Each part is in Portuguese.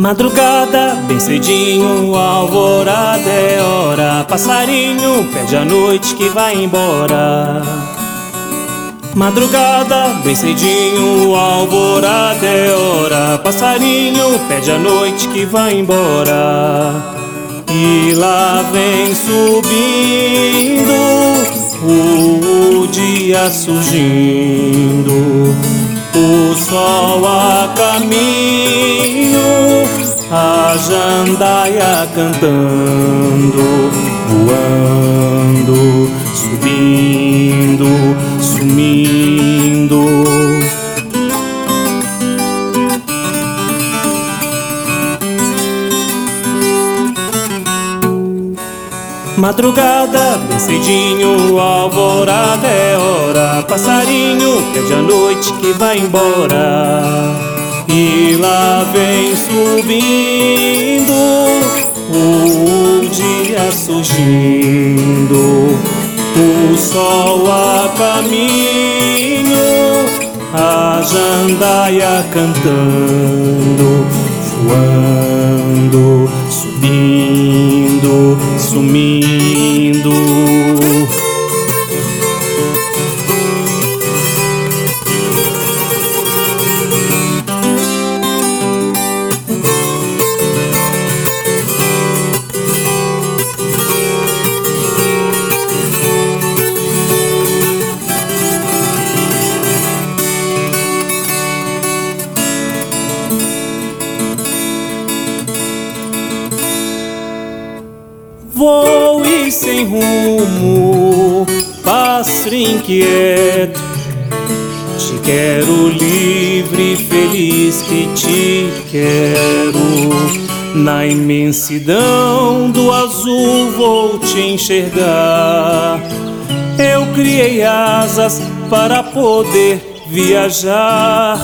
Madrugada, bem cedinho, alvorada é hora. Passarinho pede a noite que vai embora. Madrugada, bem cedinho, alvorada é hora. Passarinho pede a noite que vai embora. E lá vem subindo o dia surgindo. O sol a caminho jandaia cantando, voando, subindo, sumindo. Madrugada, bem cedinho, alvorada é hora Passarinho pede a noite que vai embora e lá vem subindo o dia surgindo, o sol a caminho, a jandaia cantando, voando, subindo, sumindo. Vou e sem rumo, pássaro inquieto. Te quero livre, feliz que te quero. Na imensidão do azul vou te enxergar. Eu criei asas para poder viajar.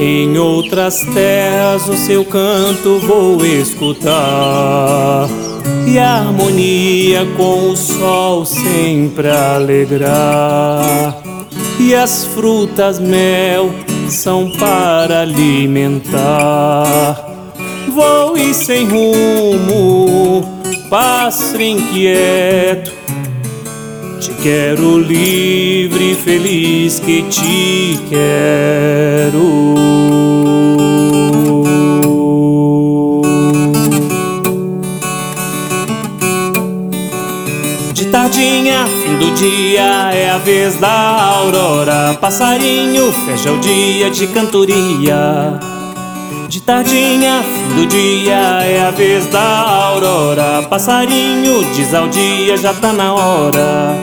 Em outras terras o seu canto vou escutar e a harmonia com o sol sempre alegrar. E as frutas mel são para alimentar. Vou e sem rumo, pássaro inquieto. Te quero livre, feliz que te quero. Tardinha, fim do dia, é a vez da aurora. Passarinho fecha o dia de cantoria. De tardinha, fim do dia, é a vez da aurora. Passarinho diz ao dia, já tá na hora.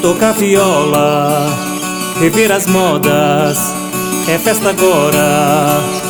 Toca viola, rever as modas, é festa agora.